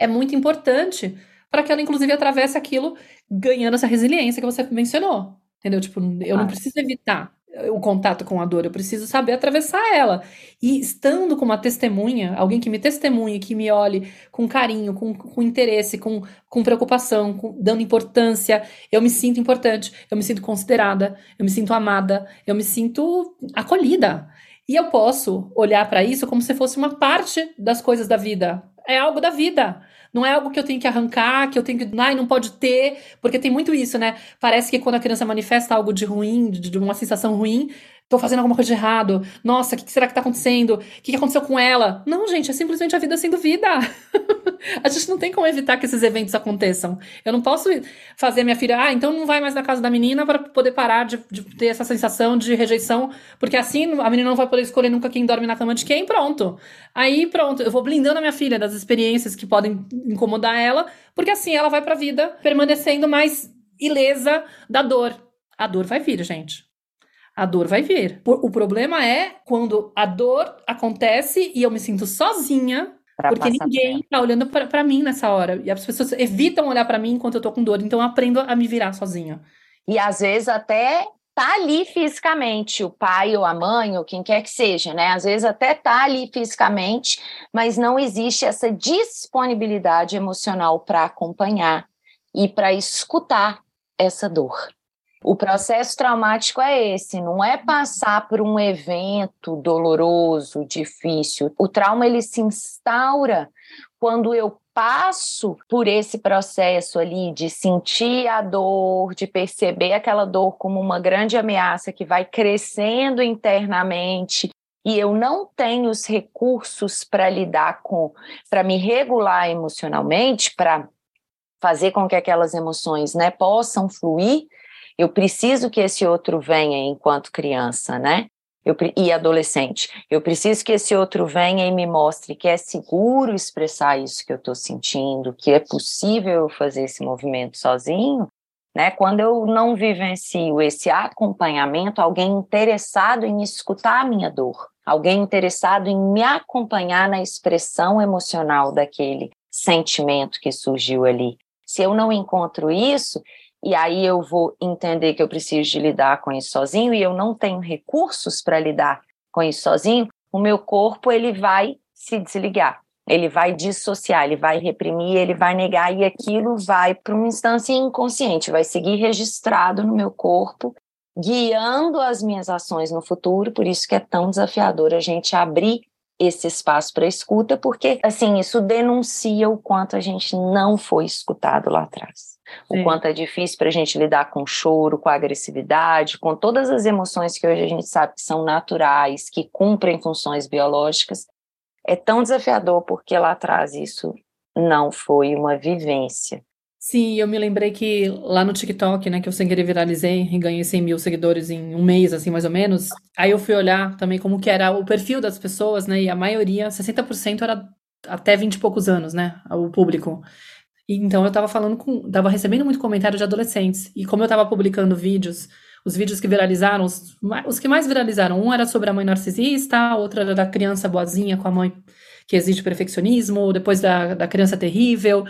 é muito importante para que ela, inclusive, atravesse aquilo ganhando essa resiliência que você mencionou. Entendeu? Tipo, eu não preciso evitar o contato com a dor, eu preciso saber atravessar ela. E estando como uma testemunha, alguém que me testemunhe, que me olhe com carinho, com, com interesse, com, com preocupação, com, dando importância, eu me sinto importante, eu me sinto considerada, eu me sinto amada, eu me sinto acolhida. E eu posso olhar para isso como se fosse uma parte das coisas da vida. É algo da vida. Não é algo que eu tenho que arrancar, que eu tenho que. Ai, não pode ter, porque tem muito isso, né? Parece que quando a criança manifesta algo de ruim, de uma sensação ruim, tô fazendo alguma coisa de errado. Nossa, o que, será que tá acontecendo? O que, que aconteceu com ela? Não, gente, é simplesmente a vida sendo vida. a gente não tem como evitar que esses eventos aconteçam. Eu não posso fazer minha filha, ah, então não vai mais na casa da menina para poder parar de, de, ter essa sensação de rejeição, porque assim a menina não vai poder escolher nunca quem dorme na cama de quem, pronto. Aí pronto, eu vou blindando a minha filha das experiências que podem incomodar ela, porque assim ela vai pra vida permanecendo mais ilesa da dor. A dor vai vir, gente a dor vai vir. O problema é quando a dor acontece e eu me sinto sozinha, porque ninguém tá olhando para mim nessa hora. E as pessoas evitam olhar para mim enquanto eu tô com dor, então eu aprendo a me virar sozinha. E às vezes até tá ali fisicamente, o pai ou a mãe, ou quem quer que seja, né? Às vezes até tá ali fisicamente, mas não existe essa disponibilidade emocional para acompanhar e para escutar essa dor. O processo traumático é esse, não é passar por um evento doloroso, difícil. O trauma ele se instaura quando eu passo por esse processo ali de sentir a dor, de perceber aquela dor como uma grande ameaça que vai crescendo internamente e eu não tenho os recursos para lidar com, para me regular emocionalmente, para fazer com que aquelas emoções, né, possam fluir, eu preciso que esse outro venha enquanto criança, né? Eu, e adolescente. Eu preciso que esse outro venha e me mostre que é seguro expressar isso que eu estou sentindo, que é possível fazer esse movimento sozinho. Né? Quando eu não vivencio esse acompanhamento, alguém interessado em escutar a minha dor, alguém interessado em me acompanhar na expressão emocional daquele sentimento que surgiu ali, Se eu não encontro isso, e aí eu vou entender que eu preciso de lidar com isso sozinho e eu não tenho recursos para lidar com isso sozinho, o meu corpo ele vai se desligar, ele vai dissociar, ele vai reprimir, ele vai negar e aquilo vai para uma instância inconsciente, vai seguir registrado no meu corpo, guiando as minhas ações no futuro. Por isso que é tão desafiador a gente abrir esse espaço para escuta, porque assim isso denuncia o quanto a gente não foi escutado lá atrás. O Sim. quanto é difícil para a gente lidar com choro, com agressividade, com todas as emoções que hoje a gente sabe que são naturais, que cumprem funções biológicas, é tão desafiador porque lá atrás isso não foi uma vivência. Sim, eu me lembrei que lá no TikTok, né, que eu sem querer viralizei e ganhei 100 mil seguidores em um mês, assim, mais ou menos. Aí eu fui olhar também como que era o perfil das pessoas, né, e a maioria, 60% era até 20 e poucos anos, né, o público. Então eu tava falando com, tava recebendo muito comentário de adolescentes. E como eu tava publicando vídeos os vídeos que viralizaram, os, os que mais viralizaram, um era sobre a mãe narcisista, outro era da criança boazinha com a mãe que exige perfeccionismo, depois da, da criança terrível.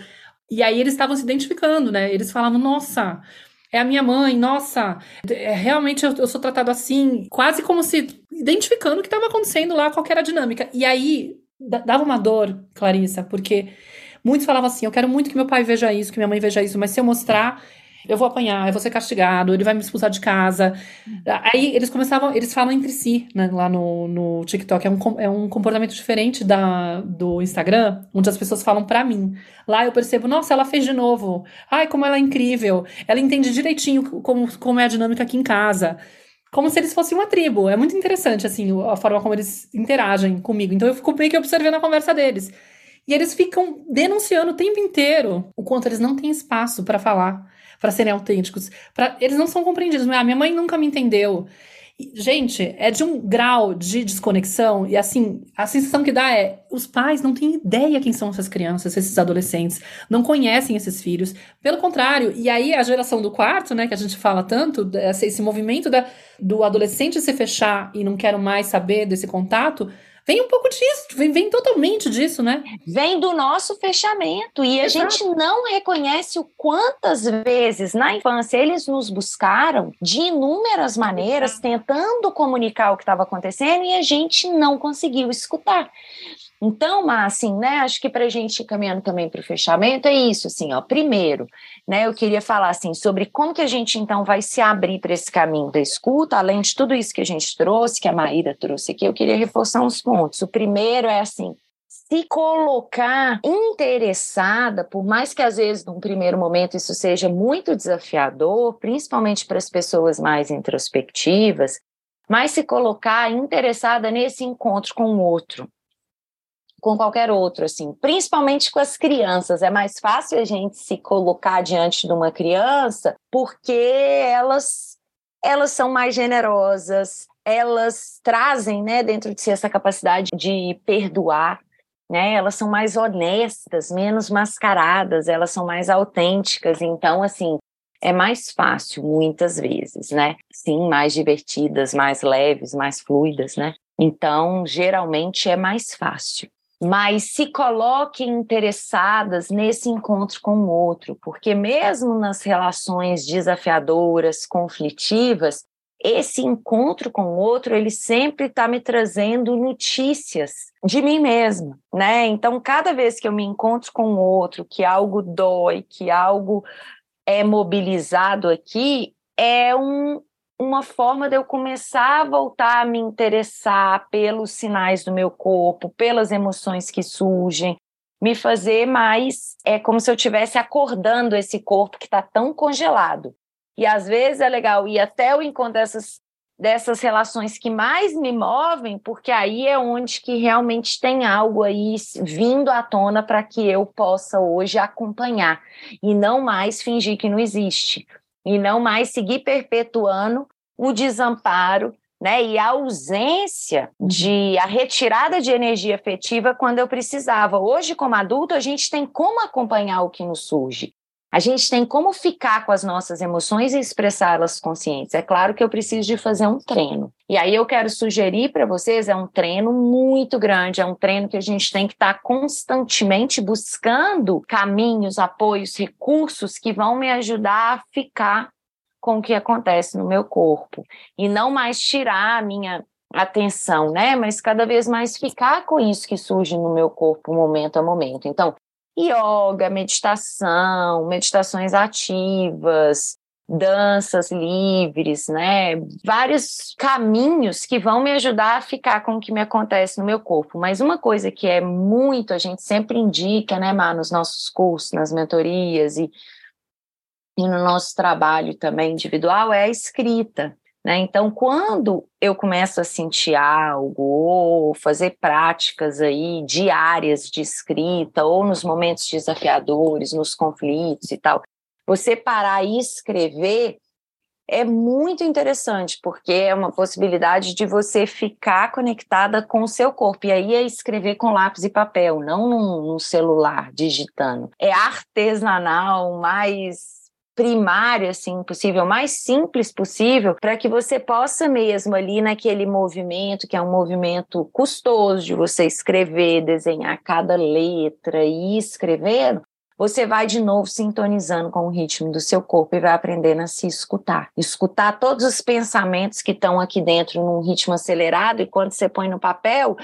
E aí eles estavam se identificando, né? Eles falavam, nossa, é a minha mãe, nossa, é, realmente eu, eu, sou tratado assim, quase como se identificando o que estava acontecendo lá, qual era a dinâmica. E aí dava uma dor, Clarissa, porque muitos falavam assim: eu quero muito que meu pai veja isso, que minha mãe veja isso, mas se eu mostrar, eu vou apanhar, eu vou ser castigado, ele vai me expulsar de casa. Aí eles começavam, eles falam entre si, né, lá no, no TikTok. É um, é um comportamento diferente da, do Instagram, onde as pessoas falam para mim. Lá eu percebo, nossa, ela fez de novo. Ai, como ela é incrível. Ela entende direitinho como, como é a dinâmica aqui em casa. Como se eles fossem uma tribo. É muito interessante, assim, a forma como eles interagem comigo. Então eu fico meio que observando a conversa deles. E eles ficam denunciando o tempo inteiro o quanto eles não têm espaço para falar para serem autênticos. Pra, eles não são compreendidos. Ah, minha mãe nunca me entendeu. Gente, é de um grau de desconexão, e assim, a sensação que dá é: os pais não têm ideia quem são essas crianças, esses adolescentes, não conhecem esses filhos. Pelo contrário, e aí a geração do quarto, né, que a gente fala tanto, esse movimento da, do adolescente se fechar e não quero mais saber desse contato, Vem um pouco disso, vem, vem totalmente disso, né? Vem do nosso fechamento. E a gente não reconhece o quantas vezes na infância eles nos buscaram de inúmeras maneiras, tentando comunicar o que estava acontecendo e a gente não conseguiu escutar. Então, assim, né, acho que para a gente caminhando também para o fechamento é isso, assim, ó, primeiro, né, eu queria falar, assim, sobre como que a gente, então, vai se abrir para esse caminho da escuta, além de tudo isso que a gente trouxe, que a Maíra trouxe aqui, eu queria reforçar uns pontos. O primeiro é, assim, se colocar interessada, por mais que às vezes num primeiro momento isso seja muito desafiador, principalmente para as pessoas mais introspectivas, mas se colocar interessada nesse encontro com o outro, com qualquer outro, assim, principalmente com as crianças. É mais fácil a gente se colocar diante de uma criança porque elas elas são mais generosas, elas trazem, né, dentro de si essa capacidade de perdoar, né? Elas são mais honestas, menos mascaradas, elas são mais autênticas. Então, assim, é mais fácil muitas vezes, né? Sim, mais divertidas, mais leves, mais fluidas, né? Então, geralmente é mais fácil mas se coloquem interessadas nesse encontro com o outro, porque mesmo nas relações desafiadoras, conflitivas, esse encontro com o outro, ele sempre está me trazendo notícias de mim mesma, né? Então, cada vez que eu me encontro com o outro, que algo dói, que algo é mobilizado aqui, é um, uma forma de eu começar a voltar a me interessar pelos sinais do meu corpo, pelas emoções que surgem, me fazer mais. É como se eu estivesse acordando esse corpo que está tão congelado. E às vezes é legal ir até o encontro dessas, dessas relações que mais me movem, porque aí é onde que realmente tem algo aí vindo à tona para que eu possa hoje acompanhar e não mais fingir que não existe e não mais seguir perpetuando o desamparo né, e a ausência de a retirada de energia afetiva quando eu precisava. Hoje, como adulto, a gente tem como acompanhar o que nos surge. A gente tem como ficar com as nossas emoções e expressá-las conscientes. É claro que eu preciso de fazer um treino. E aí eu quero sugerir para vocês, é um treino muito grande, é um treino que a gente tem que estar tá constantemente buscando caminhos, apoios, recursos que vão me ajudar a ficar com o que acontece no meu corpo e não mais tirar a minha atenção, né? Mas cada vez mais ficar com isso que surge no meu corpo momento a momento. Então, yoga, meditação, meditações ativas, danças livres, né? Vários caminhos que vão me ajudar a ficar com o que me acontece no meu corpo. Mas uma coisa que é muito, a gente sempre indica, né, Mar, nos nossos cursos, nas mentorias e, e no nosso trabalho também individual, é a escrita. Né? Então, quando eu começo a sentir algo, ou fazer práticas aí diárias de escrita, ou nos momentos desafiadores, nos conflitos e tal, você parar e escrever é muito interessante, porque é uma possibilidade de você ficar conectada com o seu corpo. E aí é escrever com lápis e papel, não num, num celular digitando. É artesanal, mais primário assim possível, mais simples possível, para que você possa mesmo ali naquele movimento, que é um movimento custoso de você escrever, desenhar cada letra e ir escrevendo, você vai de novo sintonizando com o ritmo do seu corpo e vai aprendendo a se escutar. Escutar todos os pensamentos que estão aqui dentro num ritmo acelerado e quando você põe no papel,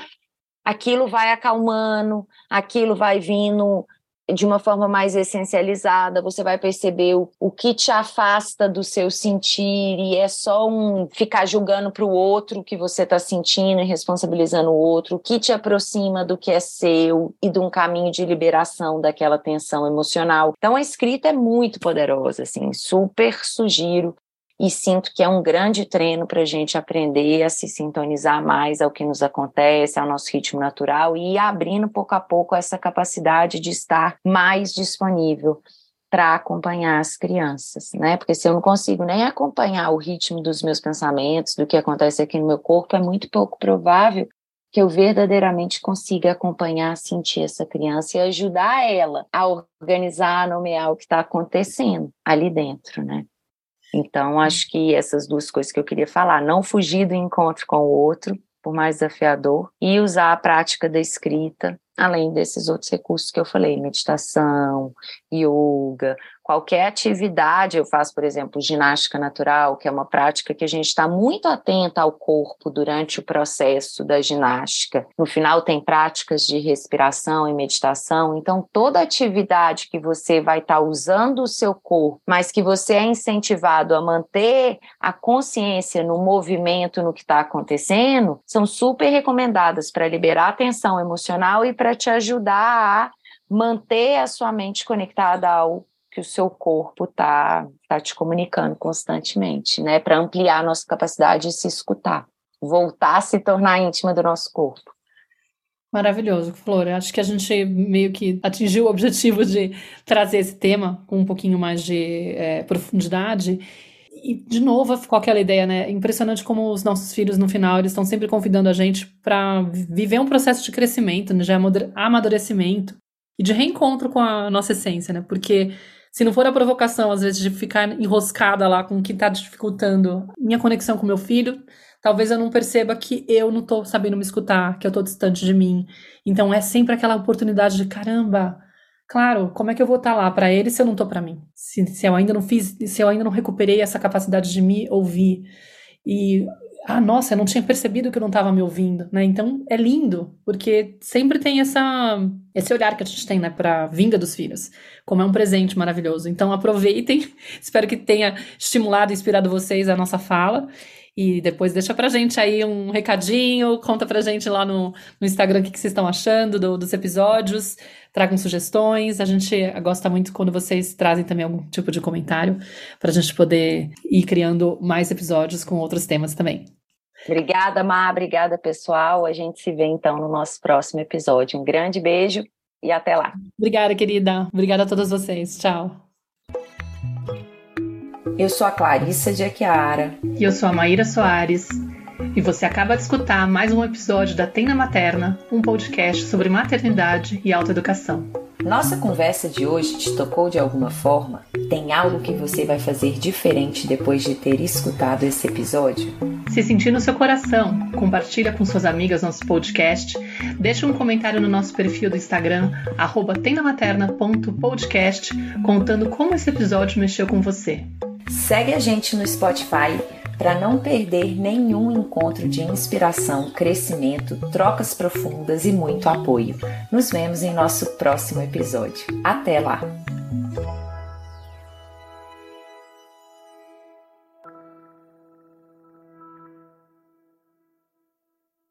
aquilo vai acalmando, aquilo vai vindo de uma forma mais essencializada, você vai perceber o, o que te afasta do seu sentir e é só um ficar julgando para o outro o que você está sentindo e responsabilizando o outro, o que te aproxima do que é seu e de um caminho de liberação daquela tensão emocional. Então a escrita é muito poderosa, assim, super sugiro e sinto que é um grande treino para a gente aprender a se sintonizar mais ao que nos acontece, ao nosso ritmo natural e abrindo pouco a pouco essa capacidade de estar mais disponível para acompanhar as crianças, né? Porque se eu não consigo nem acompanhar o ritmo dos meus pensamentos, do que acontece aqui no meu corpo, é muito pouco provável que eu verdadeiramente consiga acompanhar, sentir essa criança e ajudar ela a organizar, a nomear o que está acontecendo ali dentro, né? Então, acho que essas duas coisas que eu queria falar, não fugir do encontro com o outro, por mais desafiador, e usar a prática da escrita, além desses outros recursos que eu falei, meditação, yoga, qualquer atividade, eu faço, por exemplo, ginástica natural, que é uma prática que a gente está muito atenta ao corpo durante o processo da ginástica. No final, tem práticas de respiração e meditação. Então, toda atividade que você vai estar tá usando o seu corpo, mas que você é incentivado a manter a consciência no movimento, no que está acontecendo, são super recomendadas para liberar a tensão emocional e para te ajudar a manter a sua mente conectada ao que o seu corpo está tá te comunicando constantemente, né? Para ampliar a nossa capacidade de se escutar, voltar a se tornar íntima do nosso corpo. Maravilhoso, Flor. Acho que a gente meio que atingiu o objetivo de trazer esse tema com um pouquinho mais de é, profundidade. E, de novo, ficou aquela ideia, né? Impressionante como os nossos filhos, no final, eles estão sempre convidando a gente para viver um processo de crescimento, né? de amadurecimento e de reencontro com a nossa essência, né? Porque se não for a provocação, às vezes, de ficar enroscada lá com o que está dificultando minha conexão com meu filho, talvez eu não perceba que eu não estou sabendo me escutar, que eu estou distante de mim. Então é sempre aquela oportunidade de caramba. Claro, como é que eu vou estar tá lá para ele se eu não estou para mim? Se, se eu ainda não fiz, se eu ainda não recuperei essa capacidade de me ouvir. E ah, nossa, eu não tinha percebido que eu não estava me ouvindo, né? Então é lindo, porque sempre tem essa esse olhar que a gente tem, né, para vinda dos filhos, como é um presente maravilhoso. Então aproveitem, espero que tenha estimulado e inspirado vocês a nossa fala. E depois deixa pra gente aí um recadinho, conta pra gente lá no, no Instagram o que, que vocês estão achando do, dos episódios, tragam sugestões. A gente gosta muito quando vocês trazem também algum tipo de comentário pra gente poder ir criando mais episódios com outros temas também. Obrigada, Má. Obrigada, pessoal. A gente se vê então no nosso próximo episódio. Um grande beijo e até lá. Obrigada, querida. Obrigada a todos vocês. Tchau. Eu sou a Clarissa de Aquiara. E eu sou a Maíra Soares. E você acaba de escutar mais um episódio da Tenda Materna, um podcast sobre maternidade e autoeducação. Nossa conversa de hoje te tocou de alguma forma? Tem algo que você vai fazer diferente depois de ter escutado esse episódio? Se sentir no seu coração, compartilha com suas amigas nosso podcast, deixa um comentário no nosso perfil do Instagram, tendamaterna.podcast, contando como esse episódio mexeu com você. Segue a gente no Spotify para não perder nenhum encontro de inspiração, crescimento, trocas profundas e muito apoio. Nos vemos em nosso próximo episódio. Até lá!